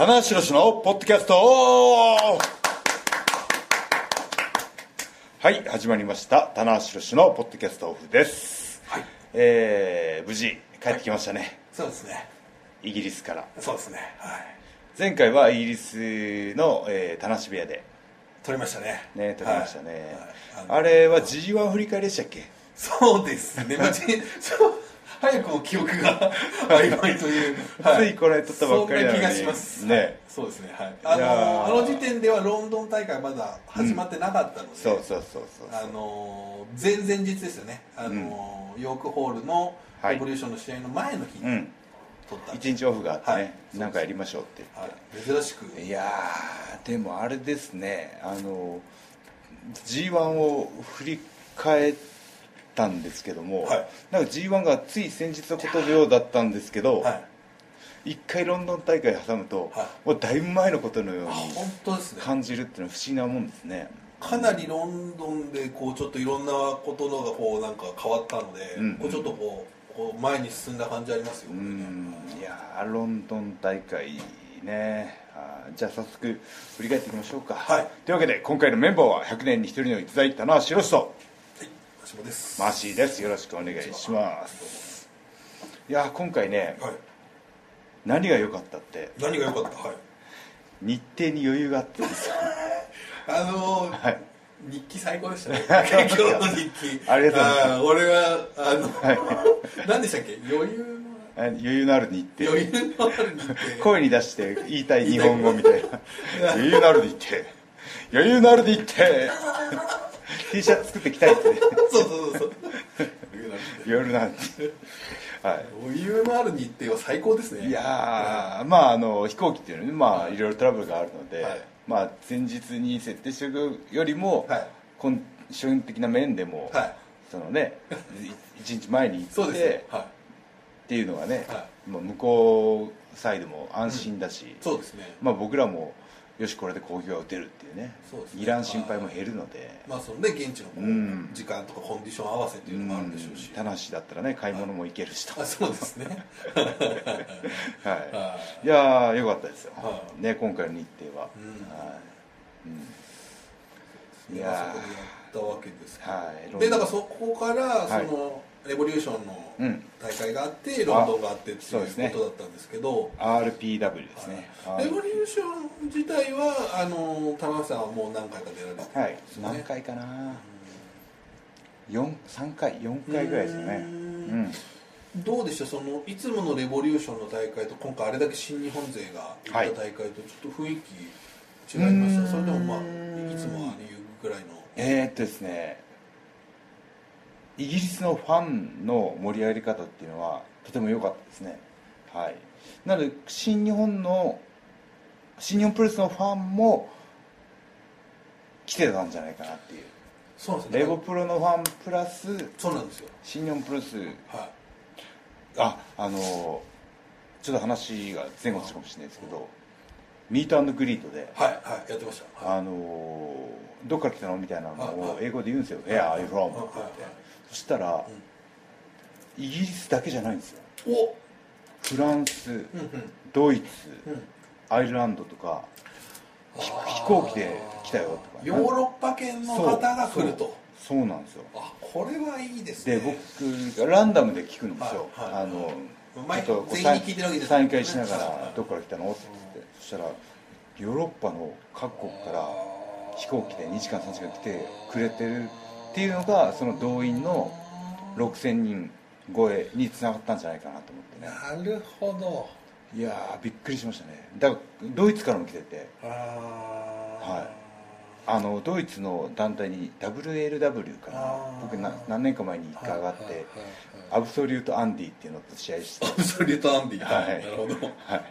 棚橋宏のポッドキャスト。はい始まりました。棚橋宏のポッドキャストオフです。はい。えー、無事帰ってきましたね、そうですね。イギリスから。そうですね。はい。前回はイギリスの、えー、棚橋部屋で。撮りましたね。ね撮りましたね、はい。はい。あれは G1 振り返りでしたっけ？そうですね。そう早くも記憶が曖昧という、ついこれ撮ったばっかりな気がします。ね。はいそうですねはい。あのあの時点ではロンドン大会まだ始まってなかったので、そうそうそうそうあの前々日ですよね。あの、ヨークホールのはい。レボリューションの試合の前の日にうん。撮った、一日オフがあってね、はい。なんかやりましょうって。言って、はい、珍しく。いやーでもあれですねあの g 1を振り返ったんですけども、はい。なんか g 1がつい先日のことのようだったんですけど、はい。一回ロンドン大会挟むと、はい。もうだいぶ前のことのようあに感じるっていうのは不思議なもんですね。かなりロンドンでこうちょっといろんなことのがこうなんか変わったので、うんこうちょっとこうこう前に進んだ感じありますよ、ね。んいやーロンドン大会ね。じゃあ早速振り返っていきましょうか、はい。というわけで今回のメンバーは100年に一人の逸材棚橋宏と私もです。マーシーです。よろしくお願いします。いやー今回ねはい。何が良かったって。何が良かった？はい。日程に余裕があってですよ。あのーはい。日記最高でしたね。今日の日記。ありがとうございます。俺はあの、何でしたっけ？余裕あ余裕のある日程。の余裕のある日程。声に出して言いたい日本語みたいな。余裕のある日程。余裕のある日程 T シャツ作ってきたいって。ねそうそうそうそう。余裕のある日程はい。余裕のある日程は最高ですね。いやーまああの飛行機っていうのはねまあい。ろいろトラブルがあるので、はい。まあ前日に設定しておくよりも、はい。コンディション的な面でも、はい。そのね い一日前に行ってはい。っていうのがね、はまあ向こうサイドも安心だし、そうですね。まあ僕らもよしこれで攻撃が打てるっていうね。そうですね。いらん心配も減るので、まあそのね現地のこううん。時間とかコンディション合わせっていうのもあるでしょうし、田無だったらね買い物も行けるしと、あそうですね。はい、はい。やーよかったですよ、はね今回の日程は、うん。はい。うん、いまあやそこでやったわけですけど、はい。でだからそこからはい。その、レボリューションのうん大会があって、ロンドンがあってっていうことだったんですけど、RPW ですね、レボリューション自体はあの田中さんはもう何回か出られてるはいんですよね、何回かな。四3回4回ぐらいですよね。ううん。んどうでした？そのいつものレボリューションの大会と今回あれだけ新日本勢が行った大会とちょっと雰囲気違いました、うんそれでもまあいつもああいうぐらいの。えー、っとですねイギリスのファンの盛り上がり方っていうのはとても良かったですね。はい。なので新日本の新日本プロレスのファンも来てたんじゃないかなっていう。そうなんですよ。レゴプロのファンプラスそうなんですよ。新日本プロレス。はい。ああのちょっと話が前後するかもしれないですけどミートグリートではいはいやってました、はい。あのどっから来たの？みたいなのをはい英語で言うんですよ「Where are you from?」って言ってはいはいそしたらイギリスだけじゃないんですよ。お！フランスうんうん。ドイツうん。アイルランドとかひ飛行機で来たよとかヨーロッパ圏の方が来ると。そうなんですよ。あこれはいいですね。で僕がランダムで聞くんですよ、はいはい。あの前ちょっと全員に聞いてるわけじゃないサイン会しながはいら「どこから来たの?」って言ってそしたらヨーロッパの各国から飛行機で2時間3時間来てくれてるっていうのがその動員の6000人超えにつながったんじゃないかなと思ってね。なるほど。いやーびっくりしましたね。だからドイツからも来てて。あはい。あのドイツの団体に WLW かな。僕な何年か前に1回上がってアブソリュート・アンディっていうのと試合して。アブソリュートアンディ。はい。なるほど。はい、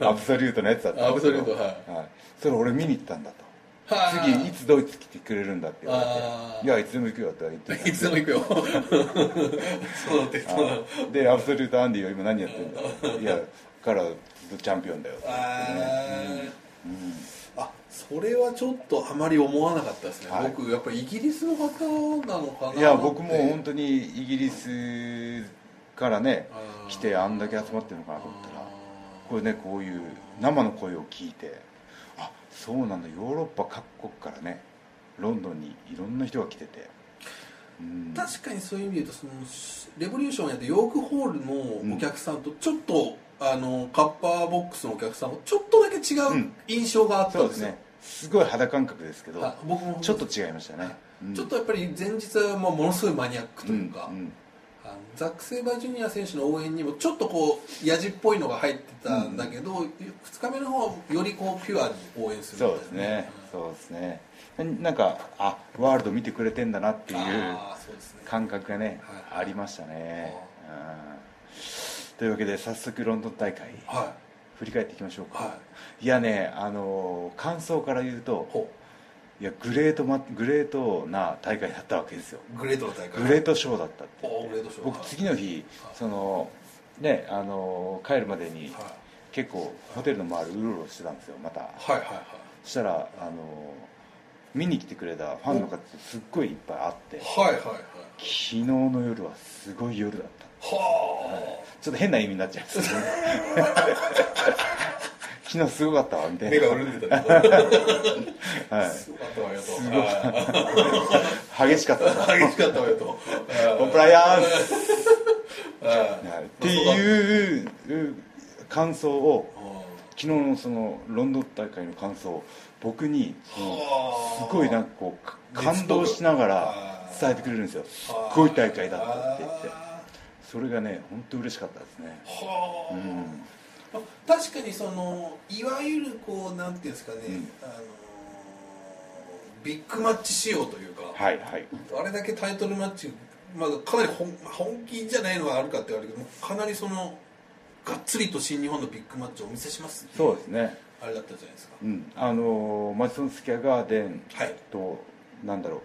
アブソリュートのやつだったんですけど。アブソリュートはい。それ俺見に行ったんだと。はい次いつドイツ来てくれるんだって言われて「いやいつでも行くよ」って言ってたいつでも行くよ。そうだってそうでアブソリュート・アンディは今何やってんだいや彼はずっとチャンピオンだよってあそれはちょっとあまり思わなかったですね、はい。僕やっぱりイギリスの方なのかな。うんいや僕も本に当にイギリスからね来てあんだけ集まってるのかなと思ったらこれねこういう生の声を聞いてあそうなんだ。ヨーロッパ各国からねロンドンにいろんな人が来てて、うん、確かにそういう意味で言うとそのレボリューションやってヨークホールのお客さんとちょっと、あのカッパーボックスのお客さんもちょっとだけ違ううん。印象があったんですうですね。すごい肌感覚ですけどあ僕もちょっと違いましたね、うん。ちょっとやっぱり前日はまあものすごいマニアックというか、うんうんあのザック・セイバージュニア選手の応援にもちょっとこうやじっぽいのが入ってたんだけど、2日目の方はよりこうピュアに応援するそうですね。そうですね。なんかあワールド見てくれてんだなっていう感覚がね、はいありましたね、うん。というわけで早速ロンドン大会は振り返っていきましょうか、、いはい。やねあのー感想から言うとほいやグレートマグレートな大会だったわけですよ。うグレートの大会。グレートショーだったって。僕次の日はい。そのねあのー帰るまでにはい。結構ホテルの周りうろうろしてたんですよまた。はいはいはい。そしたらあのー見に来てくれたファンの方すっごいいっぱいあって。はいはいはい。昨日の夜はすごい夜だった。はちょっと変な意味になっちゃいます 昨日すごかったわみたいな。あ目が潤んでたね。はい。すごかったわよと。激しかった。激しかった わよと。コンプライアンス。っていう感想をあ昨日のそのロンドン大会の感想を僕にすごいなんかこうか感動しながら伝えてくれるんですよ。すっごい大会だったって言って。それがね本当嬉しかったですね。はあ、うん。まあ確かにそのいわゆるこうなんていうんですかね、うん。あのビッグマッチ仕様というか、はいはい。あれだけタイトルマッチ、まあ、かなり本本気じゃないのはあるかって言われるけどかなりそのがっつりと新日本のビッグマッチをお見せしますそうですね。あれだったじゃないですか。うん。あのーマジソンスキャガーデンはい。となんだろう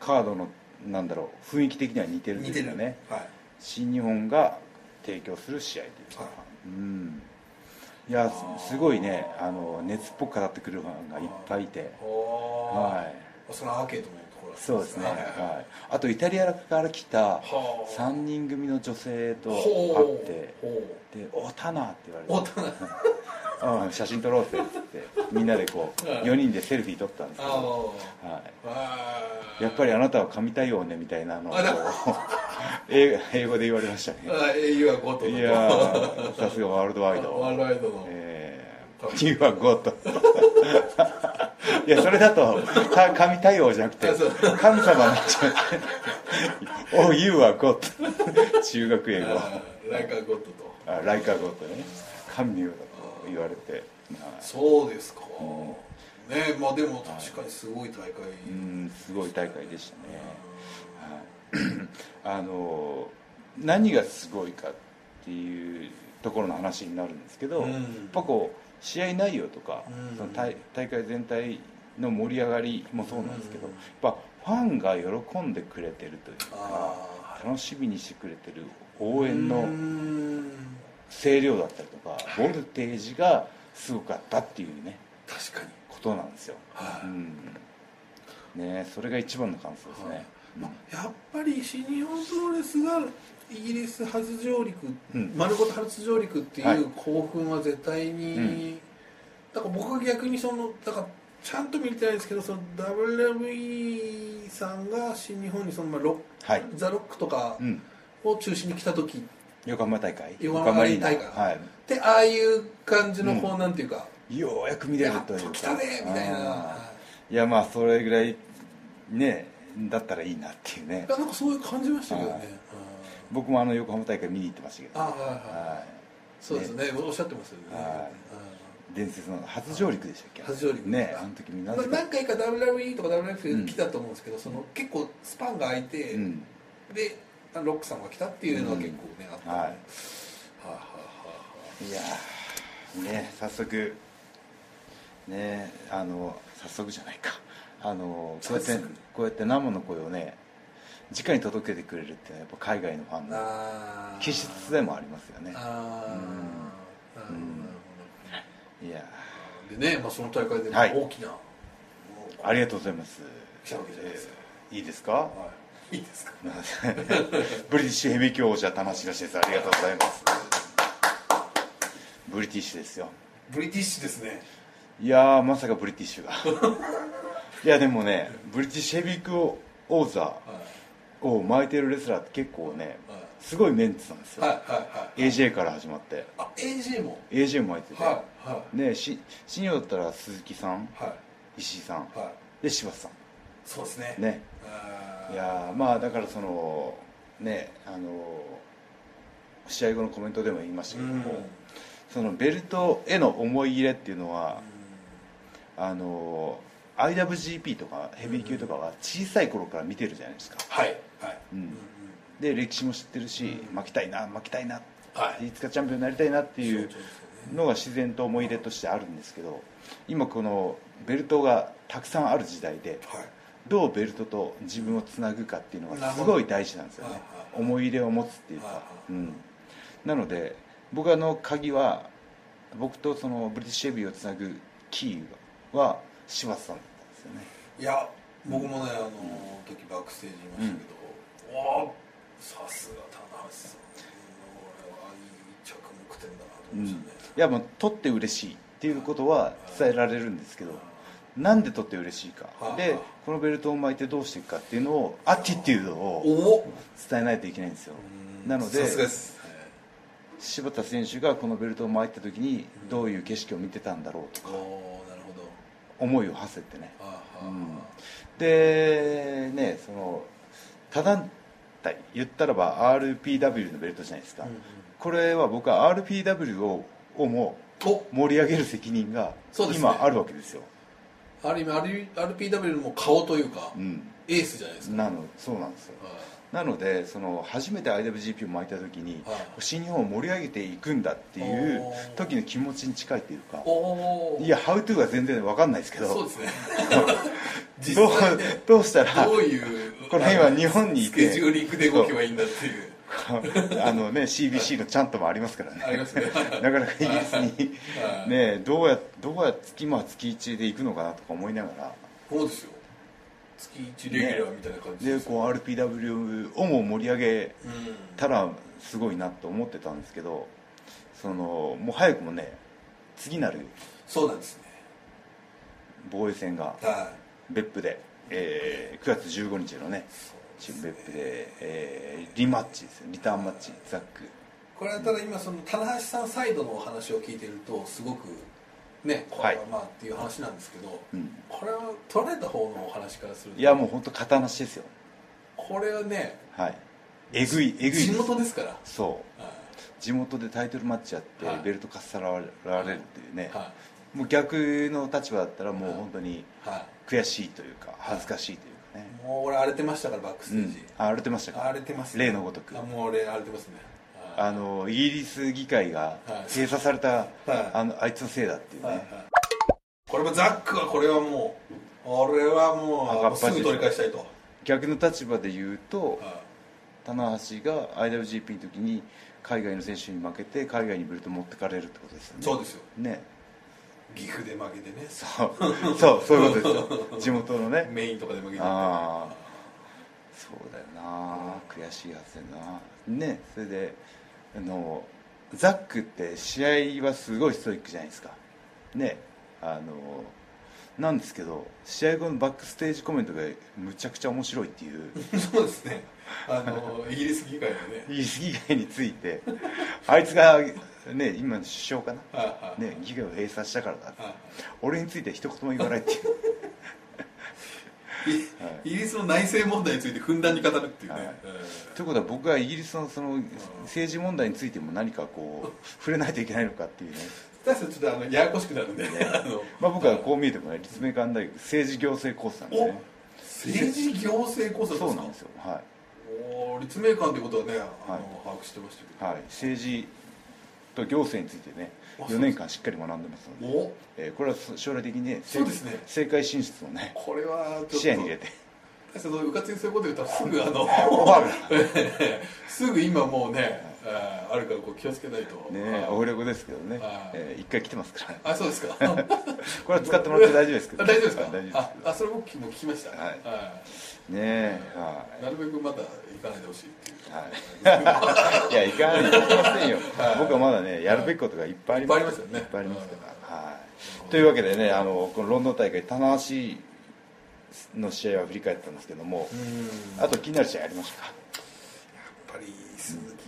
カードのなんだろう雰囲気的には似てると似てるいうかねはい。新日本が提供する試合というか、はい。うんいやすすごいねあの熱っぽく語ってくるファンがいっぱいいて。ははい。そのアーケードのところそうですね、はいはい、あとイタリアから来たはあ。3人組の女性と会ってほで「おタナ」って言われて。うおったなうん写真撮ろうって言ってみんなでこうはい。4人でセルフィー撮ったんですけあど、あはあい、やっぱりあなたは神対応ねみたいなのを 英英語で言われましたね。あ英雄はゴッドいやーさすがワールドワイド。ワールドワイドの。えー、You are God いやそれだとか神対応じゃなくて神様になっちゃう。Oh you are God 中学英語。あライカーゴッドと。あライカーゴッドね。神のようだ。と言われて。まあそうですか、うん。ねまあでも確かにすごい大会、うんすごい大会でしたね、はい、あの何がすごいかっていうところの話になるんですけど、うん。やっぱこう試合内容とか、うん。その大大会全体の盛り上がりもそうなんですけど、うん。やっぱファンが喜んでくれてるというかあ楽しみにしてくれてる応援のん声量だったりとかボルテージがすごかったっていうね確かに。ことなんですよ、はい。うん。ねそれが一番の感想ですね、まあ、やっぱり新日本プロレスがイギリス初上陸、うん。丸ごと初上陸ってはい。いう興奮は絶対に、うん。だから僕は逆にそのだからちゃんと見れてないんですけどその WWE さんが新日本にその、まあ、ロはい、ザ・ロックとかうん、を中心に来た時っ横浜大会？横浜大会。はてああいう感じのこう、なんていうかい、ようやく見れるとというか。来たねみたいな。いやまあそれぐらいねだったらいいなっていうね。いやなんかそういう感じましたけどね、僕もあの横浜大会見に行ってましたけど、あはいはいはい。はそうですね。おっしゃってますよね、伝説の初上陸でしたっけ？初上陸ね。あの時みんなまあ何回か WWE とか WF 来たと思うんですけど、その結構スパンが空いて、うん。でロックさんが来たっていうのは結構ね、あったはい。はあはあはあいやーね早速ねあの早速じゃないか。あのこうやってこうやって生の声をね直に届けてくれるっていうのはやっぱ海外のファンの気質でもありますよね。あー。なるほどなるほいやどでね、まあ、その大会ではい。大きな、ーありがとうございます。来たわけじゃないですか。えーいいですか？はい、いいですか？ブリティッシュヘビー級王者田中宏ですありがとうございます。ブリティッシュですよ。ブリティッシュですね。いやーまさかブリティッシュが。いやでもねブリティッシュヘビー級王座はい。を巻いてるレスラーって結構ねはい。すごいメンツなんですよ、はいはいはい。AJ から始まって。あ AJ も？AJ も巻いてて、はいはねし新日だったら鈴木さんいはい。石井さんはい。で柴田さそうですね。んねいやーまあだからそのねあの試合後のコメントでも言いましたけども、そのベルトへの思い入れっていうのは、あの IWGP とかヘビー級とかは小さい頃から見てるじゃないですか、はい。はい。うん。で歴史も知ってるし、うん。負けたいな負けたいな、はい。いつかチャンピオンになりたいなっていう。のが自然と思い入れとしてあるんですけど今このベルトがたくさんある時代ではいどうベルトと自分をつなぐかっていうのがすごい大事なんですよね。思い入れを持つっていうか。うん。なので僕あの鍵は僕とそのブリティッシュヘビーをつなぐキーは柴田さんだったんですよね。いや僕もねあの時バックステージいましたけど、おおさすが棚橋さん。これはいい着目点だなとうんい思いましたね、やもう取って嬉しいっていうことは伝えられるんですけどなんで取って嬉しいか。ではいはい。このベルトを巻いてどうしていくかっていうのをアティテュードおをお伝えないといけないんですよ。うん。なので柴田選手がこのベルトを巻いた時にどういう景色を見てたんだろうとおか思いを馳せてね。あはうん。でねその他団体言ったらば RPW のベルトじゃないですか、うんうん。これは僕は RPW ををもお。盛り上げる責任が今あるわけですよある意味 RPW の顔というか、うん。エースじゃないですか。なのそうなんですよ。はなのでその初めて IWGP を巻いた時に、はい。新日本を盛り上げていくんだっていう時の気持ちに近いというかいやハウトゥーが全然分かんないですけどそうですね。実どう際ね。どうしたらどういうこの辺は日本にいてスケジューリングで動けばいいんだっていう あのね CBC のチャントもありますからね。なかなかイギリスにはい。ねどうやどうや月今は月1で行くのかなとか思いながら。そうですよ。月1レギュラーみたいな感じでこう RPW をも盛り上げうんたらすごいなと思ってたんですけどそのもう早くもね次なるそうなんですね。防衛戦がは別府で、えー9月15日のね別府で、えーリマッチですよ。リターンマッチ。ザック。いこれはただ今その棚橋さんサイドのお話を聞いてるとすごくねこれはまあっていう話なんですけど、うん。これは取られた方のお話からするといやもう本当型なしですよ。これはねはい。えぐいえぐい地元ですから。そう。は地元でタイトルマッチやってはい。ベルトかっさらわれるっていうね。い。はもう逆の立場だったらもう本当にい。は悔しいというか恥ずかしいというかね。いもう俺荒れてましたからバックスうんテージ、あ荒れてましたか？荒れてますね。例のごとく。あもう俺荒れてますね。あのイギリス議会がはい。閉鎖された、はい。あのあいつのせいだっていうね、はいはい。これもザックはこれはもう俺はもうすぐ取り返したいと、逆の立場で言うとは棚橋が IWGP の時に海外の選手に負けて海外にベルト持ってかれるってことですよね。いそうですよ。ね岐阜で負けてね。そう。そうそういうことですよ。地元のね。メインとかで負けて。ああ。そうだよな。悔しいはずだよな。ねそれであのザックって試合はすごいストイックじゃないですか。ねあのなんですけど試合後のバックステージコメントがむちゃくちゃ面白いっていう。そうですね。あのイギリス議会のね。イギリス議会について。あいつがね今の首相かな。ね議会を閉鎖したからだ俺については一言も言わないっていう。イギリスの内政問題についてふんだんに語るっていうね、ということは僕はイギリスのその政治問題についても何かこう 触れないといけないのかっていうね、ちちょっとあのややこしくなるんで、あのまあ、僕はこう見えてもね立命館大学政治行政コースなんでおね。政治行政こそそうなんですよ。はおー立命館ってことはねはい。把握してましたけい、はい、政治と行政についてねあ4年間しっかり学んでますので、えーこれは将来的にねそうですね。政界進出をねこれは視野に入れて。うかつにそういうこと言ったらすぐあの すぐ今もうねあるからこう気をつけないと。ねはい。オフレコですけどね。一回来てますからあそうですか。これは使ってもらって大丈夫ですけどあ大丈夫ですか？大丈夫ですああそれ僕も聞きました。はい。はねはい。なるべくまだ行かないでほしいはい、いや、いかないと思いませんよ、はい。僕はまだね、やるべきことがいっぱいあります。いっぱいありますから、はい。というわけでね、あのこのロンドン大会、棚橋の試合は振り返ったんですけども、うん。あと気になる試合ありましたか、やっぱり鈴木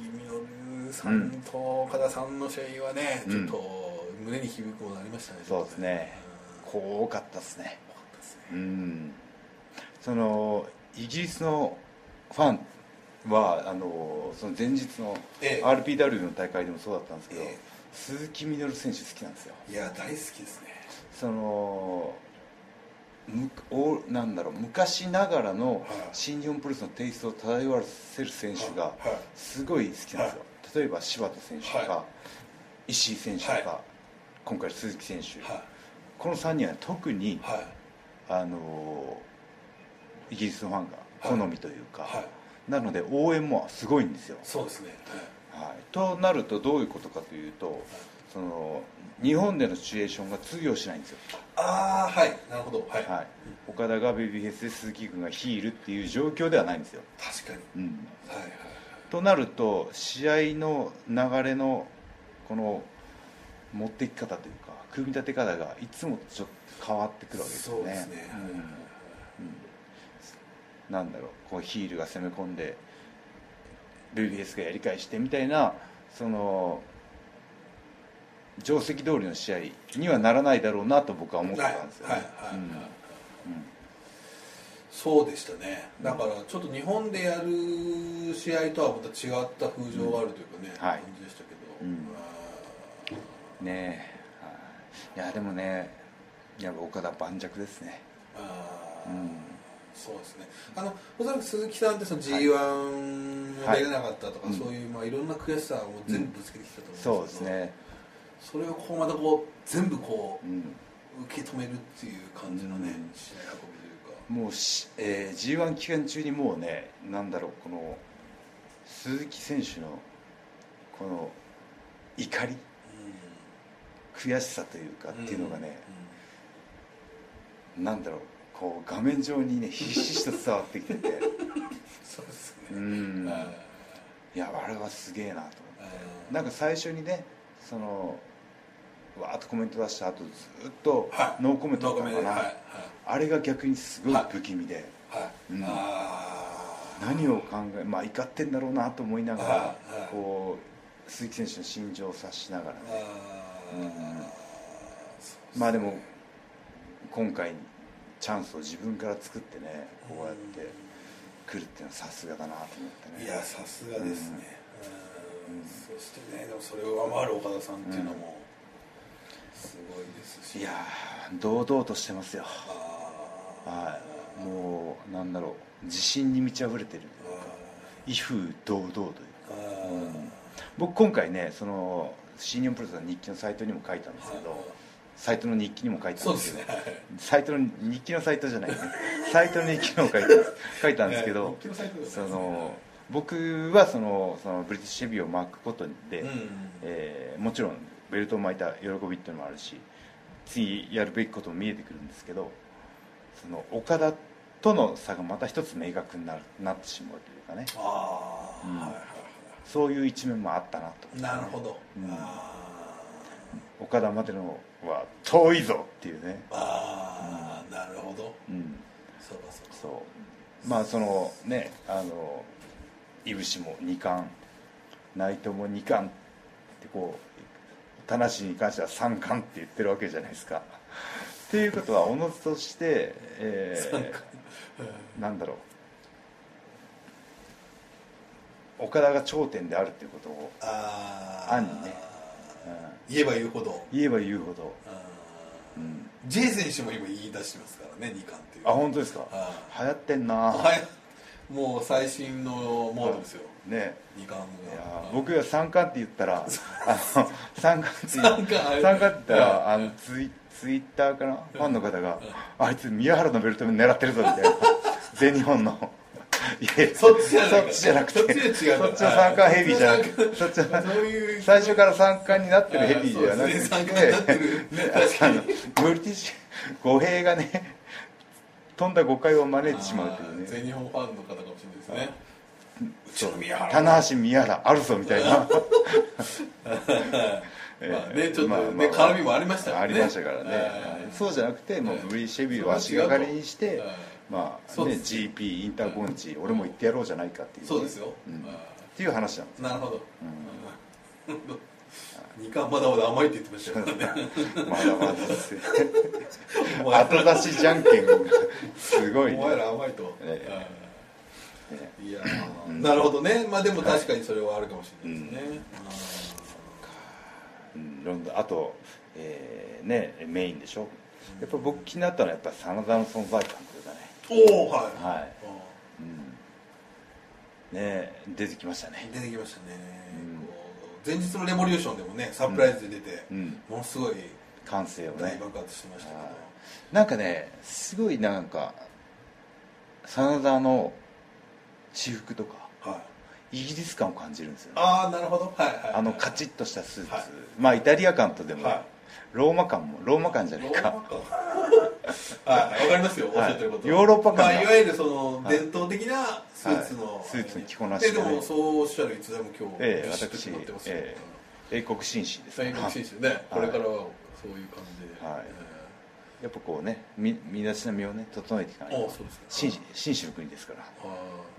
さんと岡田さんの試合はね、うん。ちょっと胸に響くものありましたね、そうですね。多かったですね、うん、そのイギリスのファンは、あのその前日のええ。RPW の大会でもそうだったんですけど、ええ。鈴木みのる選手好きなんですよ。いや大好きですね。そのむおなんだろう昔ながらのはい。新日本プロレスのテイストを漂わせる選手がすごい好きなんですよ、例えば柴田選手とか、は石井選手とか、はい。今回鈴木選手、はい。この3人は特に、はい。あのイギリスのファンが好みというか、はい。なので応援もすごいんですよ、そうですね。はい、となるとどういうことかというとその日本でのシチュエーションが通用しないんですよ。ああはい。なるほど。はい、はい、岡田がベビーフェイスで鈴木君がヒールっていう状況ではないんですよ、確かに。うん、はいはいとなると試合の流れのこの持っていき方というか組み立て方がいつもちょっと変わってくるわけですよね。なんだろうこうヒールが攻め込んでベビーフェイスがやり返してみたいなその定石通りの試合にはならないだろうなと僕は思ってたんですよねそうでしたね。だからちょっと日本でやる試合とはまた違った風情があるというかね、うん。はい。感じでしたけど、うん。あねえ。はい。いやでもねやっぱ岡田盤石ですね。ーあー、うん。そうですね。あのおそらく鈴木さんってその g 1も出れなかったとか、はい。そういう、まあ、いろんな悔しさを全部ぶつけてきたとそう思うんですけど、ですね。それをこうまたこう全部こう受け止めるっていう感じのね、うん。試合運びもうし、えー、g 1期間中にもうねなんだろうこの鈴木選手のこの怒り悔しさというかっていうのがね、なんだろうこう画面上にねひしひしと伝わってきてて。そうですうね、ん。あい。やあれはすげえなと思って。ーなんか最初にねそのわーっとコメント出した後ずっとはい。ノーコメントだったのかな、あれが逆にすごい不気味で、はい、うん。何を考えまあ怒ってんだろうなと思いながら、こう鈴木選手の心情を察しながらね。まあでも今回チャンスを自分から作ってねこうやって来るっていうのはさすがだなと思ってね。いやさすがですね、そしてねでもそれを上回る岡田さんっていうのもすごいですし、いやー堂々としてますよ。あはい。もうなんだろう自信に満ち溢れてる。威風堂々というか。うん。僕今回ねその新日本プロレスの日記のサイトにも書いたんですけどサイトの日記にも書いたんでけどね。サイトの日記のサイトじゃない。ねサイトの日記にも書いた 書いたんですけどそね。の僕はそのそのブリティッシュヘビーを巻くことで、うん。えーもちろんベルトを巻いた喜びっていうのもあるし次やるべきことも見えてくるんですけどその岡田との差がまた一つ明確になるなってしまうというかね。ああ、うん。はいはいはそういう一面もあったなと。いなるほど、うん。あ岡田までのは遠いぞっていうね。ーあー、なるほど。うん。そうかそうか。そう。まあそのねあのいぶしも2冠内藤も2冠ってこう田無に関しては3冠って言ってるわけじゃないですか。っていうことはおのずとして、えーなんだろう。岡田が頂点であるっていうことを、ああ暗にね。うん。言えば言うほど。言えば言うほど、あうん。J 選手も今言い出してますからね2冠っていうあ本当ですか。あ流行ってんな。はいもう最新のモードですよ。ね2冠いやが僕が三冠って言ったら 三冠って言三って言ったらはいあのツイツイッターかな？ファンの方があいつ宮原のベルト狙ってるぞみたいな。全日本の。いやそっちじゃないそっちじゃなくて。そっちで違うそっちの三冠ヘビーじゃなくて。そっち最初から三冠になってるヘビーじゃなくて、あーそうですね。三冠になってる。ね確かにあのムルティシ語弊がね飛んだ誤解を招いてしまうというね。全日本ファンの方かもしれないですね棚橋宮原あるぞみたいな。まあねちょっとね、まあまあ絡みもありましたからね。ありましたからね、はい。そうじゃなくてもうはいブリーシェビーを足がかりにして、はいまあね GP インターコンチ、俺も行ってやろうじゃないかっていうね、そうですよ、っていう話なんですーなるほど、二冠まだまだ甘いって言ってましたからね。まだまだです後出しじゃんけんがすごい、お前ら甘いと、えうんいやー。なるほどね。まあでも確かにそれはあるかもしれないですね、うん。ロンドンあと、えーねメインでしょ。やっぱ僕気になったのはやっぱ真田の存在感というかね。おおはい、はい。あうん。ね出てきましたね。ー出てきましたね、うん。前日のレボリューションでもねサプライズで出て、うん。ものすごい感性をね。大爆発してましたけど、はい。なんかねすごいなんか真田の私服とかはい。イギリス感を感じるんですよね。ああなるほど。はいはいあのカチッとしたスーツ、はい。まあイタリア感とでも、はい。ローマ感もローマ感じゃないか。はいわかりますよ。おっしゃってること、ヨーロッパ感が。まあ、いわゆるそのはい。伝統的なスーツの、はい。スーツの着こなしで。でねでもそうおっしゃるいつでも今日ええビシッと私決まってますよ、え英国紳士です最高紳士ね、これからはそういう感じで、はい。えやっぱこうねみ身だしなみをね整えていかないと。そうですか。紳士紳士の国ですから、ああ。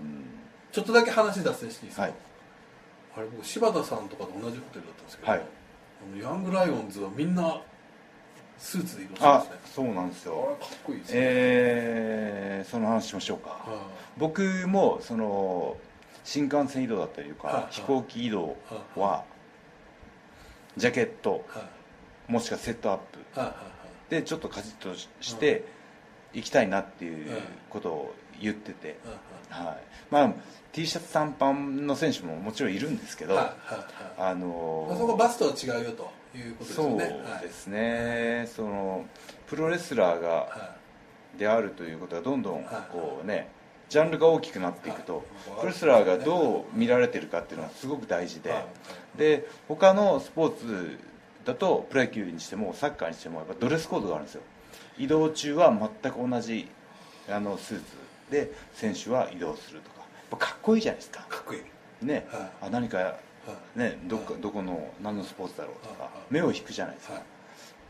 うん。ちょっとだけ話脱線していいですか、はい。あれ僕柴田さんとかと同じホテルだったんですけど、はい。あのヤングライオンズはみんなスーツで移動してあますね。そうなんですよ。かっこいいですね、えーその話しましょうか。は僕もその新幹線移動だったりとか飛行機移動はジャケットもしくはセットアップはいはいでちょっとカチッとして行きたいなっていうことを言ってて、はいはい、まあ T シャツ短パンの選手ももちろんいるんですけど、はいはいはい。あのあそこバスとは違うよということですそうですね、そのプロレスラーがはであるということがどんどんはいこうねジャンルが大きくなっていくと、はい。プロレスラーがどう見られてるかっていうのはすごく大事で、はい。で他のスポーツだとプロ野球にしてもサッカーにしてもやっぱドレスコードがあるんですよ。移動中は全く同じあのスーツで選手は移動するとか。やっぱかっこいいじゃないですか。かっこいい。ね、はい。あ何かはい。ねどっかどこの何のスポーツだろうとか。目を引くじゃないですか、はい。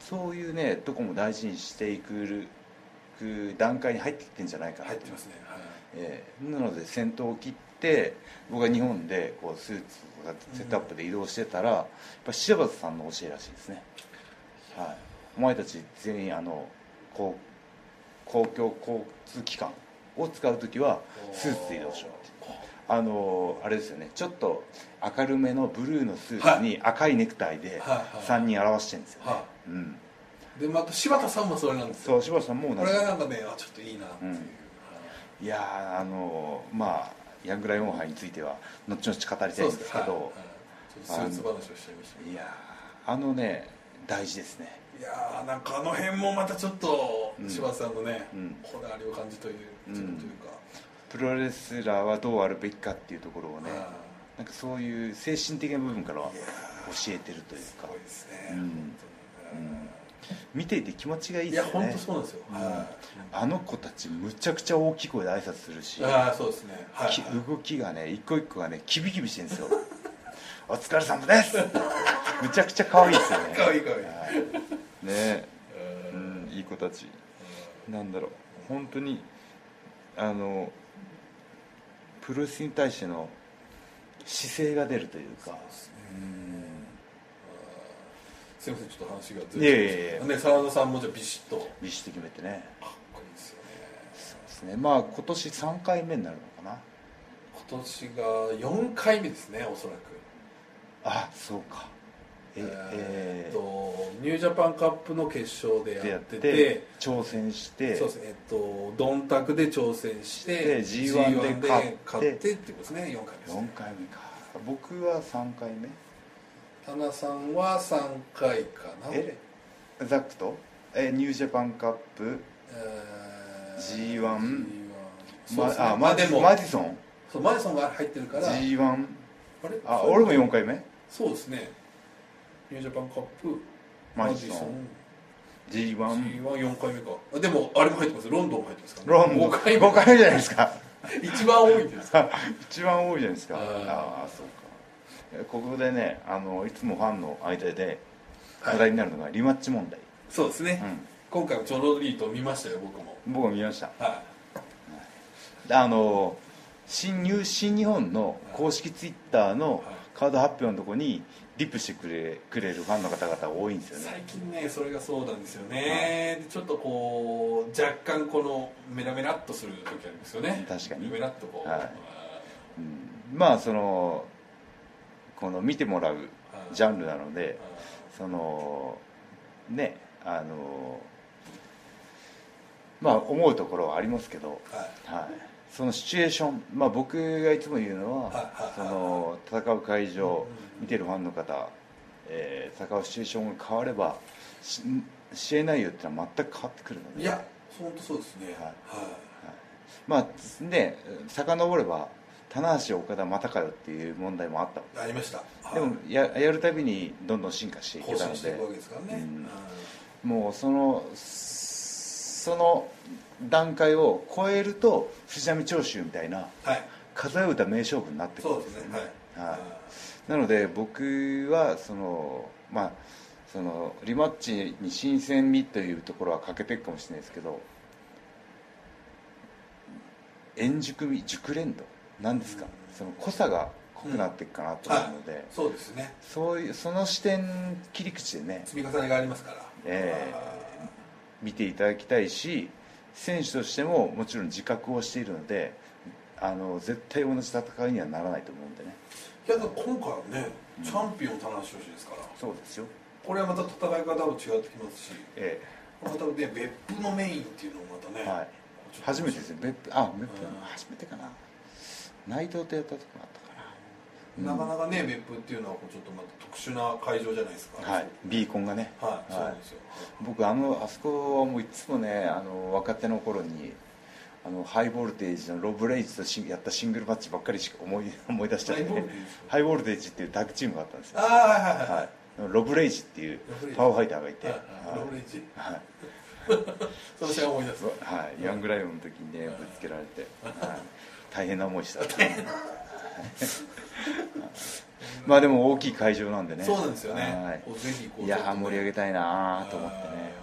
そういうねとこも大事にしていくく段階に入ってきてんじゃないかなと。入ってますね。はい。えーなので先頭を切って僕が日本でこうスーツとかセットアップで移動してたら、やっぱ柴田さんの教えらしいですね、はい、お前たち全員あの公公共交通機関を使う時はスーツで移動しろってあのあれですよね。ちょっと明るめのブルーのスーツに赤いネクタイではいはい。3人表してるんですよね、はうん、でまた柴田さんもそれなんですよ。そう柴田さんも同じ。これがなんかねあちょっといいなっていう、うん。はいいやーあのまあヤングライオン杯については後々語りたいんですけど、スーツ話をしちゃいましいやーあのね大事ですね。いやーなんかあの辺もまたちょっとうん。柴田さんのね、うん。こだわりを感じという、うん。というか、プロレスラーはどうあるべきかっていうところをねあなんかそういう精神的な部分から教えてるというか。ーすごいですね、うん。本当にね見ていて気持ちがいいいやですよね。本当そうなんですよ、うん。はい。あの子たちむちゃくちゃ大きい声で挨拶するしああそうですね。はい、き動きがね一個一個がねキビキビしてるんですよ。お疲れ様です。むちゃくちゃ可愛いですよね。可愛い可愛い。はい。ね。ううんんいい子たち。なんだろう。本当にあのプロレスに対しての姿勢が出るというか。ですね。うんすいませんちょっと話がずいやいやいやね澤田さんもじゃあビシッと。かっビシッと決めてね。こいいですよね。そうですね。まあ今年3回目になるのかな。今年が4回目ですねおそらく。あそうか。ええー。とニュージャパンカップの決勝でやってて。てて挑戦して。そうですね。えっとドンタクで挑戦してで G1 で勝って。勝ってことですね。4回目ですね。4回目か。僕は3回目田中さんは3回かな。えザックとえニュージャパンカップえー G1 そうですね。まあまあでも。マジソン？そうマジソンが入ってるから。G1 あれ？あ俺も4回目？そうですね。ニュージャパンカップマジソン。G1 G14 回目か。あでもあれも入ってます。ロンドンも入ってますから、ロンドン5回目5回目じゃないですか。一番多いんですか？一番多いじゃないですか。あーああそうか。えここでねあのいつもファンの間ではい。話題になるのがリマッチ問題、そうですね、今回もジョロリート見ましたよ僕も。うん、僕も見ました。はであの新入新日本の公式ツイッターのはい。カード発表のとこにリプしてくれくれるファンの方々多いんですよね。最近ねそれがそうなんですよね、でちょっとこう若干このメラメラっとする時あるんですよね。確かに。メラっとこう、はい。うん。まあそのこの見てもらうジャンルなのでそのねあのまあ思うところはありますけど、はい。はい、そのシチュエーション、まあ、僕がいつも言うのは、はいはいはい。その戦う会場、見てるファンの方、えー戦うシチュエーションが変わればし試合内容ってのは全く変わってくるので。いや本当そうですね。はい。はい。まあで遡れば棚橋岡田またかよっていう問題もあったありました。はい。でもややるたびにどんどん進化していけ更たので。もうそのその段階を超えると藤波長州みたいなはい。数え歌名勝負になってくるそうですね。はい、はい。なので僕はそのまあそのリマッチに新鮮味というところは欠けてるかもしれないですけど円熟味熟練度なんですか、うんその濃さが濃くなっていくかなと思うので、そうですね。そういうその視点切り口でね。積み重ねがありますから。え見ていただきたいし選手としてももちろん自覚をしているのであの絶対同じ戦いにはならないと思うんでね。いやでも今回はねチャンピオン田中宏ですから。そうですよ。これはまた戦い方も違ってきますしえまたね別府のメインっていうのもまたね、えはい。初めてですよ。別府あ別府うん。初めてかな内藤とやった時もあったかな。かなかね別府っていうのはちょっとまた特殊な会場じゃないですか。なはい。ビーコンがね。はい、そうなんですよ。僕あのあそこはもういつもねあの若手の頃にあのハイボルテージのロブレイジとやったシングルマッチばっかりしか思い 思い出しちゃって、ね、ハイボルテージっていうタッグチームがあったんですよ。ああはいはいはい、はい、ロブレイジっていうパワーファイターがいて、はいはい。ロブレイジ。はい。その試合を思い出す。はい、ヤングライオンの時にねぶつけられて、はい、大変な思いした まあでも大きい会場なんでね。そうなんですよね、ぜひこういや盛り上げたいなと思ってね、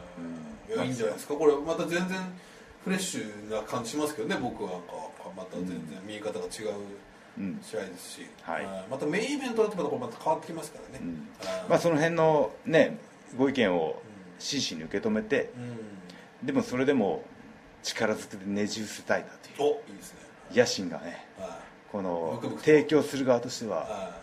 いやいいんじゃないですか。これまた全然フレッシュな感じしますけどね僕はなんかまた全然見え方が違ううんうん試合ですし、はい。またメインイベントだとまたまた変わってきますからね、まあ、その辺のねご意見を真摯に受け止めてうでもそれでも力ずくでねじ伏せたいなとん、いう。おいいですね野心がねはこの提供する側としては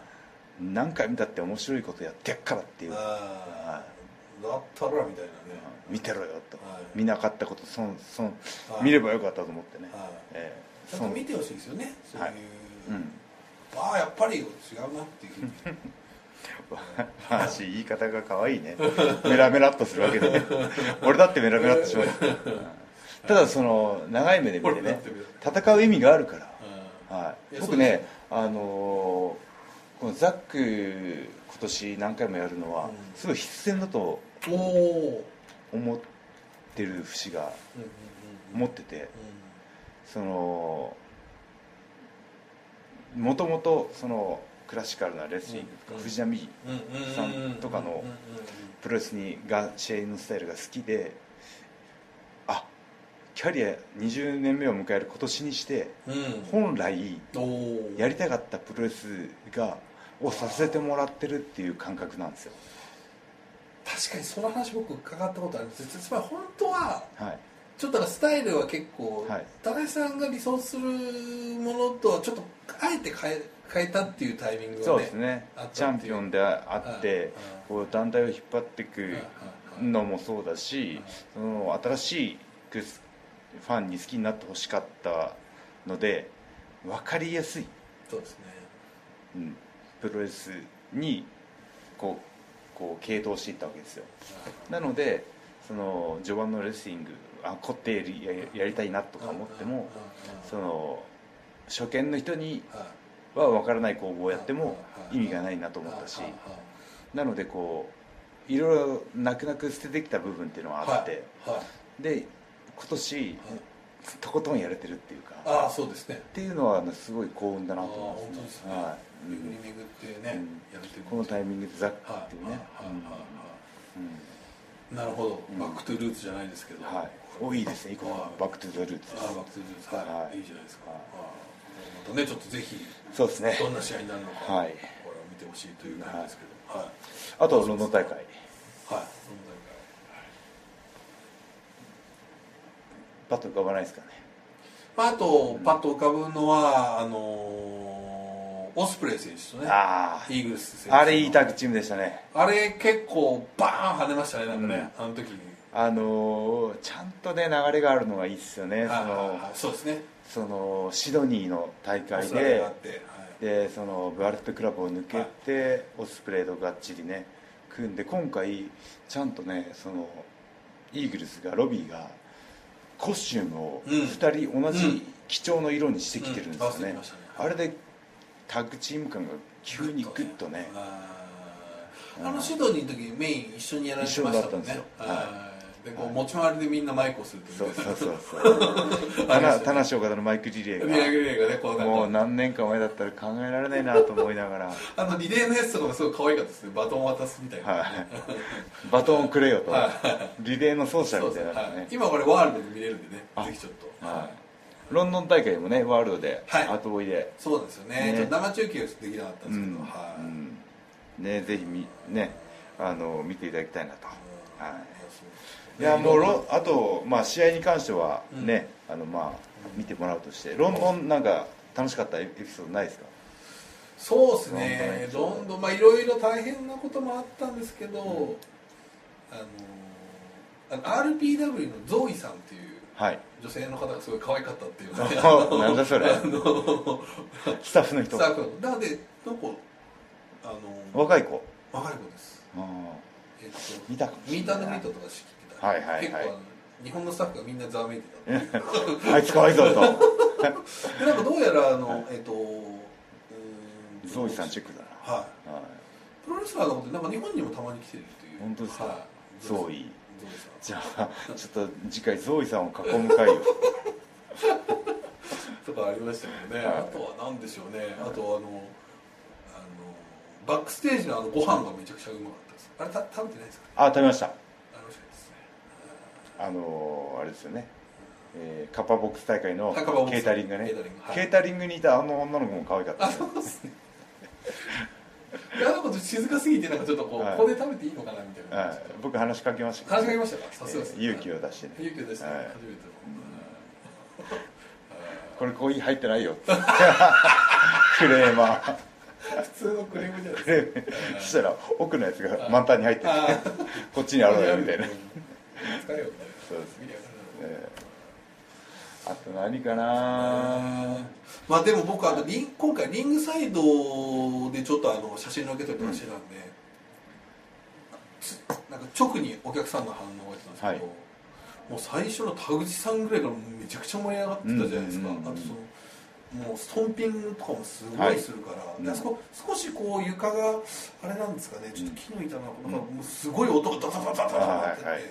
何回見たって面白いことやってやっからっていい。うだったらみたいなね。見てろよと。はい。見なかったこと損損はい。見ればよかったと思ってね。はい。ええ。ちゃんと見てほしいですよね。そういう、ああやっぱり違うなっていう。ふうに話言い方が可愛いね。メラメラっとするわけで。俺だってメラメラっとします。うんただその長い目で見てね戦う意味があるから。うん。はい。僕ねあのーこのザック今年何回もやるのはうん。すごい必然だと思ってる節が持っててそのもともとそのクラシカルなレスリングとかうん。藤波さんとかのプロレスにが試合のスタイルが好きであキャリア20年目を迎える今年にしてうん。本来やりたかったプロレスがをさせてもらってるっていう感覚なんですよ。確かにその話僕伺ったことあるんです。つまり本当ははい。ちょっとスタイルは結構、はい。高橋さんが理想するものとはちょっとあえて変え変えたっていうタイミングがねそうですね。チャンピオンであってこう団体を引っ張っていくのもそうだしその新しくファンに好きになってほしかったので分かりやすい、そうですね。うん、プロレスにこうこう傾倒していったわけですよ。なのでその序盤のレスリングあ凝ってやりややりたいなとか思ってもその初見の人には分からない工房をやっても意味がないなと思ったしなのでこういろいろ泣く泣く捨ててきた部分っていうのはあって、で今年とことんやれてるっていうか。ああそうですね。っていうのはねすごい幸運だなと思いあー本当ですね。はい。巡り巡ってね、うん。やれてるこのタイミングでザッってい。うねなるほど、うん。 back to roots じゃないですけど、はい。おいいですねいいこと。はい。 back to the roots。です back to roots。はい、はい。い、いじゃないですか、またねちょっとぜひそうですね。どんな試合になるのか、はい。これを見てほしいという感じですけど。はい。あとロンドン大会。はいはいパッと浮かばないですかね。まあ、あとパッと浮かぶのはあのーオスプレイ選手とねあイーグルス選手ああれいいタッグチームでしたね。あれ結構バーン跳ねましたねなんかね、あの時に。あのーちゃんとね流れがあるのがいいですよね。そはいはいのはいそうですね。そのシドニーの大会で。はい。でそのブアレットクラブを抜けて、オスプレイとがっちりね組んで今回ちゃんとねそのイーグルスがロビーがコスチュームをうん。2人同うん。じ基調の色にしてきてるんですよね。あれでタッグチーム感が急にグッとね。あのシドニーの時メイン一緒にやられてましたもんね。一緒だったんですよ。はいでこうはい持ち回りでみんなマイクをするという。そうねそうそうそう。田中田中岡田のマイクリレーーリレーがねこうがもう何年か前だったら考えられないなと思いながら。あのリレーのやつとかもすごい可愛かったですねバトンを渡すみたいな、はい。バトンをくれよと。はリレーの奏者みたいなのねはい。今これワールドで見れるんでね。あ。ぜひちょっと、はい。ロンドン大会もねワールドではい。後追いで、そうなんですよね。ね。生中継はできなかったんですけど、うん。はい、うん。ねぜひみねあの見ていただきたいなと、うんはいいやもうロあと、まあ、試合に関してはね、あのまあ見てもらうとしてロンドンなんか楽しかったエピソードないですか？そうですね。ロンドンどんどんまあいろいろ大変なこともあったんですけど、あのあの RPW のゾイさんっていうはい。女性の方がすごい可愛かったっていうね なんだそれ。スタッフの人。スタッフの。なのでどこあの若い子。若い子です。あえっと見たかもしれない。ミートミートとか仕切たはいはいはい。結構日本のスタッフがみんなざわめいてた。あいつかわいそうと。でなんかどうやらあのえっとうーんゾイさんチェックだな。はい。はい。プロレスラーのことなんか日本にもたまに来てるっていう。本当ですか？はい。ゾイ。ゾイじゃあちょっと次回ゾイさんを囲む会を。とかありましたけどね、はい。あとは何でしょうね。あとあのあのバックステージのあのご飯がめちゃくちゃうまかったです。あれた食べてないですかあ食べましたあのーあれですよね、えーカッパボックス大会のケータリングね。ケータリング。はい。ケータリングにいたあの女の子も可愛かった。あそうですね。いやなんかちょっと静かすぎてなんかちょっとこう、はい。ここで食べていいのかなみたいな。はい、僕話しかけました話しかけましたか？さすがです、えー勇気を出してね。勇気を出して、はい。初めての、これコーヒー入ってないよ。っ てクレーマー。普通のクレームじゃないですか。そしたら奥のやつが満タンに入っててあこっちにあろうよみたいな 疲れよ。そうです見りゃ分かるえーあと何かな？まあでも僕あのリン今回リングサイドでちょっとあの写真の受け取りとかしてたんで、つなんか直にお客さんの反応が出たんですけど、はい。もう最初の田口さんぐらいからめちゃくちゃ盛り上がってたじゃないですか、うんうんうん。うんあとそのもうストンピングとかもすごいするから、はい。であそこ少しこう床があれなんですかねちょっと木の板なのかな、なんかもうすごい音がダダダダダダって。て、はいはい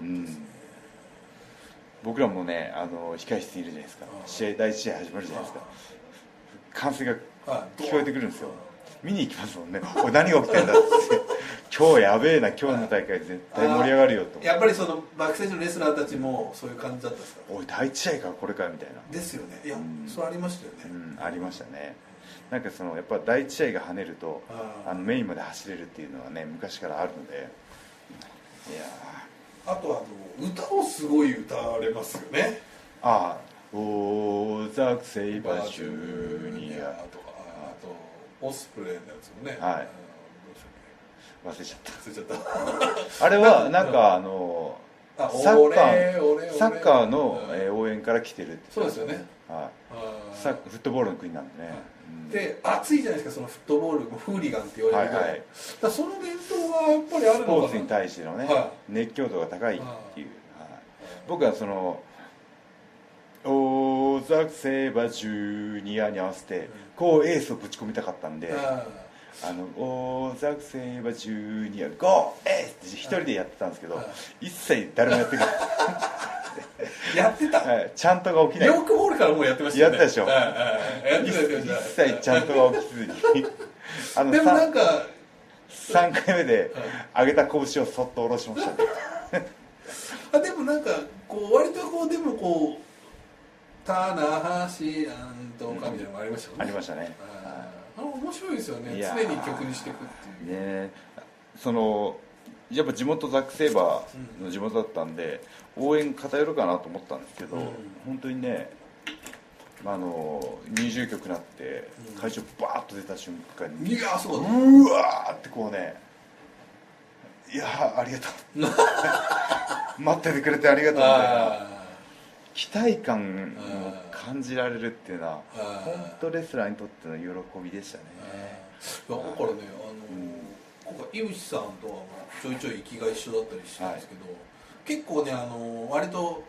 あれはすごかったですね、僕らもねあの控え室にいるじゃないですか。うん。試合第一試合始まるじゃないですか。歓声がはい。聞こえてくるんですよ。見に行きますもんね。おい何が起きてんだって。今日やべえな。今日の大会絶対盛り上がるよと。やっぱりそのバックステージのレスラーたちもそういう感じだったんですか？おい第一試合かこれかみたいな。ですよね。いや、うん。それありましたよね、うんありましたね。なんかそのやっぱ第一試合が跳ねるとあのメインまで走れるっていうのはね昔からあるので。いやあとあの歌をすごい歌われますよね。ーああオーザークセイバーシュニアとか。あとオスプレイのやつもね。はい。忘れちゃっけ忘れちゃった。た あれはなんかあのあサッカーサッカーの、応援から来てるってそうですよね。はあい、ー。サッフットボールの国なんでね、うんで熱いじゃないですかそのフットボールもフーリガンって言われるぐらい、はい。はいだその伝統はやっぱりあるのスポーツに対してのね、は熱狂度が高いっていう、はい。僕はその大ザクセーバージュニアに合わせてこうエースをぶち込みたかったんで、ああの大ザクセーバージュニアゴーエースって一人でやってたんですけど、はい。一切誰もやってくれー やってた。ない、はい、ちゃんとが起きない。ヨークボールからもうやってましたよね。やったでしょ。はいはいはいやって一切ちゃんとが起きずにあのでもなんか 3, 回目で上げた拳をそっと下ろしましたね。あでもなんかこう割とこうでもこう「棚橋なんとか」みたいなのもありましたよね。ありましたね。あの面白いですよね。常に曲にしていくっていう。ねそのやっぱ地元ザック・セイバーの地元だったんで、応援偏るかなと思ったんですけど、うん。本当にね、まあ、あの入場曲になってうん。会場バーッと出た瞬間に、いやーそうだ。うわーってこうねいやーありがとう。待っててくれてありがとうみたいな。あ期待感を感じられるっていうのは本当レスラーにとっての喜びでしたね。だからねあのー今回井口さんとはちょいちょい生きが一緒だったりしたんですけど、結構ねあのー割とうん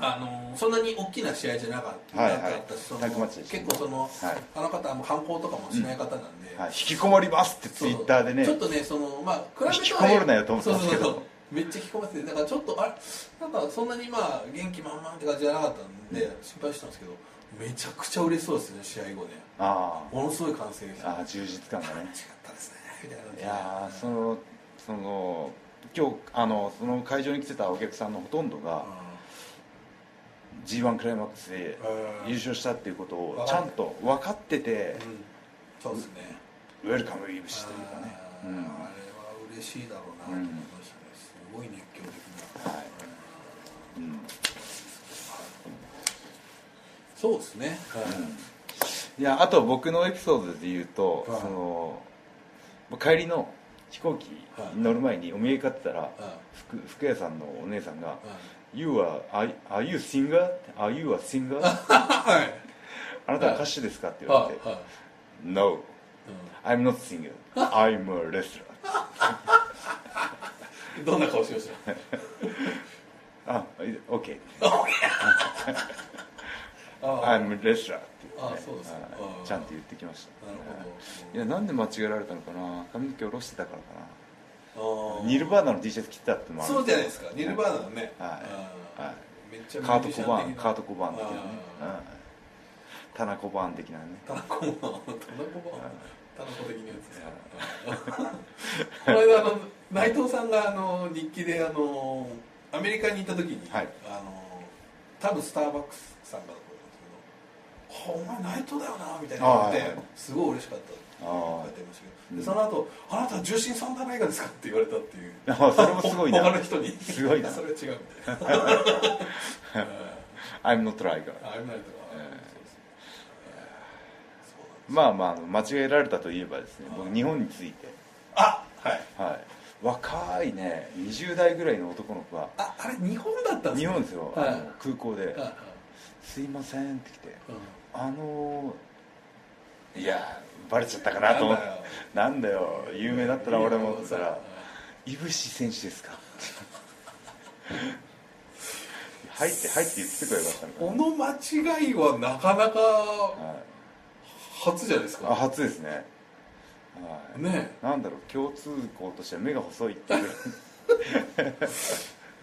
あのーそんなに大きな試合じゃなかった,、はいはい。ったし結構その、はい。あの方はもう反抗とかもしない方なんで、はい、引きこもりますってツイッターでね。ちょっとねそのまあ比べたら引きこもるなよと思ったんですけど。めっちゃ引きこもっててだからちょっとあれ？なんかそんなにまあ元気満々って感じじゃなかったんで、心配したんですけどめちゃくちゃ嬉しそうですね試合後ね。あものすごい歓声であ充実感がね。違ったですねみたいないで。やーそのその今日あのその会場に来てたお客さんのほとんどが g 1クライマックスでうん。優勝したっていうことをちゃんと分かっててうん。そうですね。ウェルカムイブシというかね。あーうん。あれは嬉しいだろうな。と思いましたね。すごい熱狂的な、はい。うん。そうですね、い。やあと僕のエピソードで言うと、はい。その帰りの飛行機に乗る前にお土産買ってたら、服服屋さんのお姉さんが「You are, are, are you singer? Are you a singer? はいあなたは歌手ですか?」って言われてはい「No, I'm not singer. I'm a wrestler. どんな顔しました」あ、OK. あ I'm a wrestler. って言ってあそうですかはいあちゃんと言ってきました。なるほどいや、なんで間違えられたのかな髪の毛下ろしてたからかなニルバーナの T シャツ着てたってのもある。そうじゃないですか。ニルバーナのね、はい。うんはい。めっちゃカート・コバーン。カート・コバーン的なね。タナ・コバーン的なね。タナコバーン。タナコバーン。タナコ的なやつですか。この間あの内藤さんがあの日記であのアメリカに行った時に、はい。あの多分スターバックスさんがお前内藤だよな」みたいな言われてすごい嬉しかったってあ書いてましたけど。でその後あなたは重心サンダーナイガーですか?」って言われたっていう。あそれもすごいな。他の人に。すごいな。それは違うみたいな I'm not かそうですね。まあまあ間違えられたといえばですね僕日本について。あはい。はい。若いね20代ぐらいの男の子がああれ日本だったんですか？日本ですよ、空港で。はいはい「すいません」って来て。うんあのーいやバレちゃったかなと思ってなんだよ。有名だったら俺も。って言ったら「いぶし選手ですか? 」入って入って言ってくればよかったこの間違いはなかなか初じゃないですあか初ですね。はい。ねなんだろう共通項としては目が細いっていう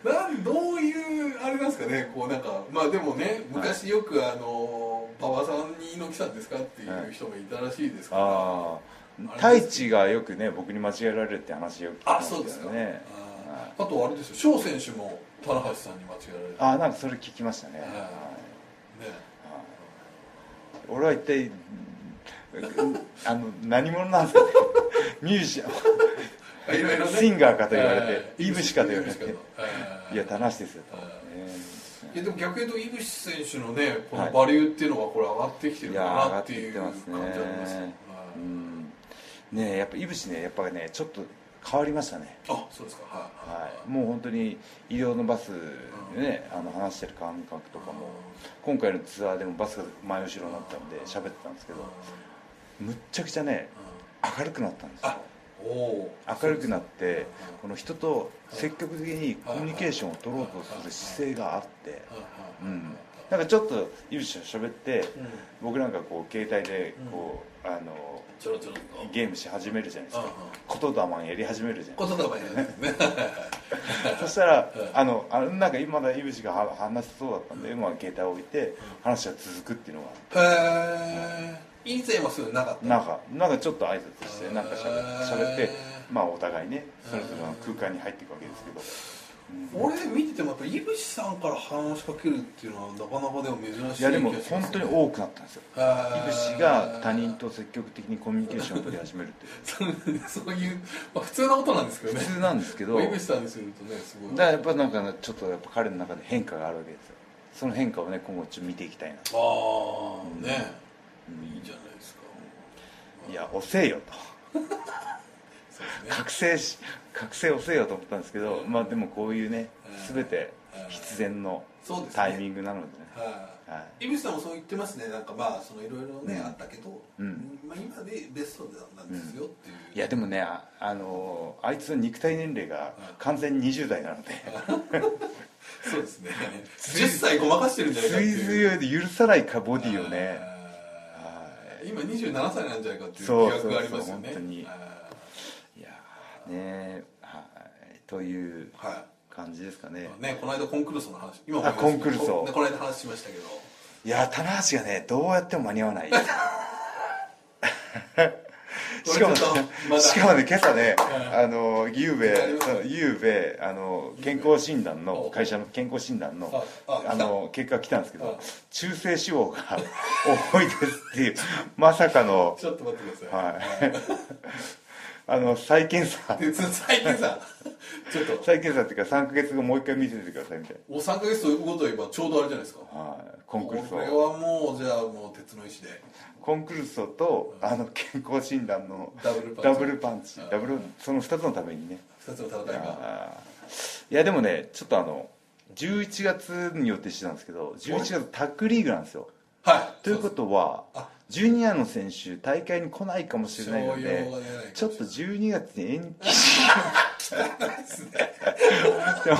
なんどういうあれなんですかね？こうなんかまあでもね昔よくあの馬場さんに猪木さんですかっていう人もいたらしいですから、あああれ太一がよくね僕に間違えられるって話よく聞きあますそうですか、よねあーあとあれですよ。翔選手も棚橋さんに間違えられるああなんかそれ聞きましたね、はい。はい。ね。俺は一体うんあの何者なんですかね？ミュージシャン。あいろいろね。シンガーかと言われてえーイブシかと言われて。イブシかと。えーいや田無ですよいでも逆に言うと井口選手のねこのはい。バリューっていうのがこれ上がってきてるかなってい。う感じありますね。うん。ねえやっぱいぶしねやっぱねちょっと変わりましたね。あそうですか。はい。はい、もう本当に医療のバスでね、あの話してる感覚とかも今回のツアーでもバスが前後ろになったんで喋ってたんですけどむっちゃくちゃね明るくなったんですよ明るくなってこの人と積極的にコミュニケーションを取ろうとする姿勢があってうん。なんかちょっとゆるしと喋って僕なんかこう携帯でこうあのゲームし始めるじゃないですか。言霊やり始めるじゃないことだばやですね。そしたらうん。あのあのなんか今まだいぶしがは話しそうだったんで、まあ、携帯を置いて話が続くっていうのがへえ以前はそういうのなかった。なんかなんかちょっと挨拶してなんかしゃべへーしゃべってまあお互いねそれぞれの空間に入っていくわけですけど、うん。俺見ててもやっぱ井渕さんから話しかけるっていうのはなかなかでも珍しいいやでも本当に多くなったんですよ。へー。いぶしが他人と積極的にコミュニケーションを取り始めるっていう。そういう、まあ、普通のことなんですけどね。普通なんですけど井渕さんにするとねすごい。だからやっぱなんかちょっとやっぱ彼の中で変化があるわけですよ。その変化をね今後ちょっと見ていきたいなああね、うんいいじゃないですか。いや遅えよと。ね覚醒し覚醒遅えよと思ったんですけどまあでもこういうねうん全てうん。必然のタイミングなのでね。井渕さんもそう言ってますね。なんかまあそのいろいろね、うん。あったけど、うん。まあ、今でベストなんですよっていう、いやでもねああのあいつの肉体年齢が完全に20代なので。そうですね。10歳ごまかしてるんじゃないかって水いう水で許さないかボディをね今27歳なんじゃないかっていうそう疑惑がありますよね。そうそう本当に。あい。いやーねはい。という感じですかね。い。ねこの間コンクルーソの話今あコンクルーソねこの間話しましたけど。いや棚橋がねどうやっても間に合わない しかもまだしかもね今朝ねうんあのゆうべゆうべあの健康診断の会社の健康診断のあの結果が来たんですけあ。ど中性脂肪が多いですっていうまさかのちょっと待ってください。はいあの再検査で最近さ ちょっと。再検査っていうか3か月後もう一回見せてくださいみたいお3か月ごといえばちょうどあれじゃないですか。な、はい、コンクルーこれソはもうじゃあもう鉄の石で。コンクルーソとあの健康診断のダブルパンチ。ダブルパンチ。ダブルその2つのためにね。2つの戦いが。いやでもねちょっとあの11月に予定してたんですけど11月タッグリーグなんですよ。はい。ということはあジュニアの選手大会に来ないかもしれないの商でちょっと12月に延期。し でも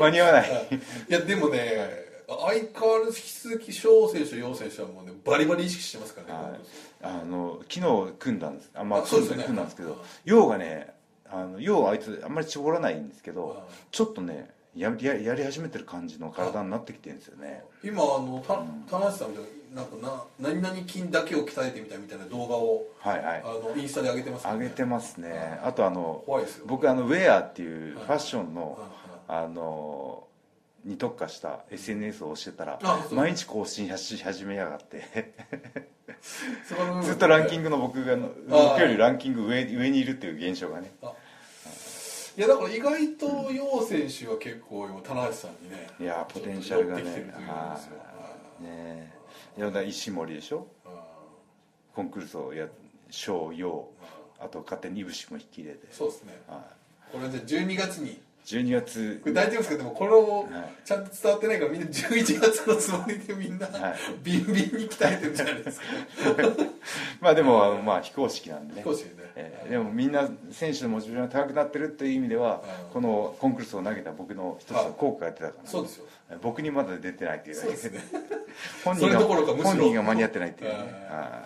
間に合わない。いやでもね相変わらず引き続き翔選手陽選手はもうねバリバリ意識してますからね、はい。あの昨日組んだんです。あまああそうですよね。組んだんですけどうん陽がねあの陽あいつあんまり絞らないんですけどうんちょっとねやややり始めてる感じの体になってきてるんですよね。今あのた田中さんみたいななんかな何々筋だけを鍛えてみたみたいな動画をはいはい。あのインスタで上げてますもん上げてますね。あとあの怖いですよ僕あのウェアっていうフはい。ァッションのはあのに特化した SNS をしてたら毎日更新し始めやがって。ずっとランキングの僕が僕よりランキング上上にいるっていう現象がね。いやだから意外と陽選手は結構今棚橋さんにねいやポテンシャルがね。ねだから石森でしょ？あコンクルーソや翔陽。あと勝手にいぶしも引き入れて。そうですね。はこれじゃあ12月にい12月。これ大丈夫ですか？でもこれをはい。ちゃんと伝わってないからみんな11月のつもりでみんなはい。ビンビンに鍛えてるじゃないですか？まあでもあのまあ非公式なんでね。少しね。えーでもみんな選手のモチベーションが高くなってるという意味ではうんこのコンクルールを投げた僕の一つの効果が出たかなそうですよ。僕にまだ出てないっていうだけそうですね。本人が本人が間に合ってないっていうね。うんは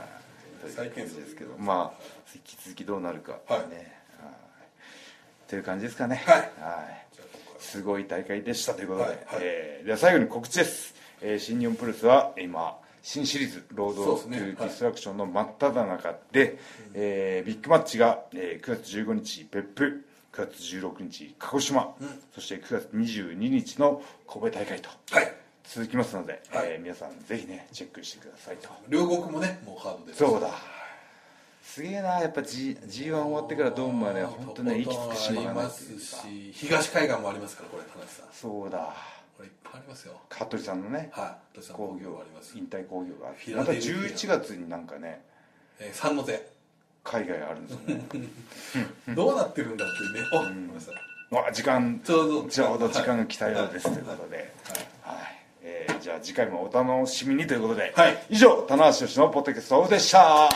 い。という感じですけどまあ引き続きどうなるかね。はいはいという感じですかね。はい。すごい大会でしたということで、はいはい。えーでは最後に告知です、えー新日本プロレスは今新シリーズ「ロード・トゥ・ディストラクション」の真っ只中で、えービッグマッチが、えー9月15日別府9月16日鹿児島、うん。そして9月22日の神戸大会とはい。続きますので、はい。えー皆さんぜひねチェックしてくださいと。両国もねもうカードでそうだすげえなやっぱ G g 1終わってからドームまで本当ね息つく島がありまないってい東海岸もありますからこれ田中さん。そうだ。これいっぱいありますよ。香取さんのねはい工業もあります引退工業がまたラデルフィア。11月になんかねえー三の瀬海外あるんですよね。どうなってるんだっていうね、あごめんあ時間ちょうど。時間が来たようですということで、はい。えーじゃあ次回もお楽しみにということで、はい。以上棚橋宏のポッドキャストオフでした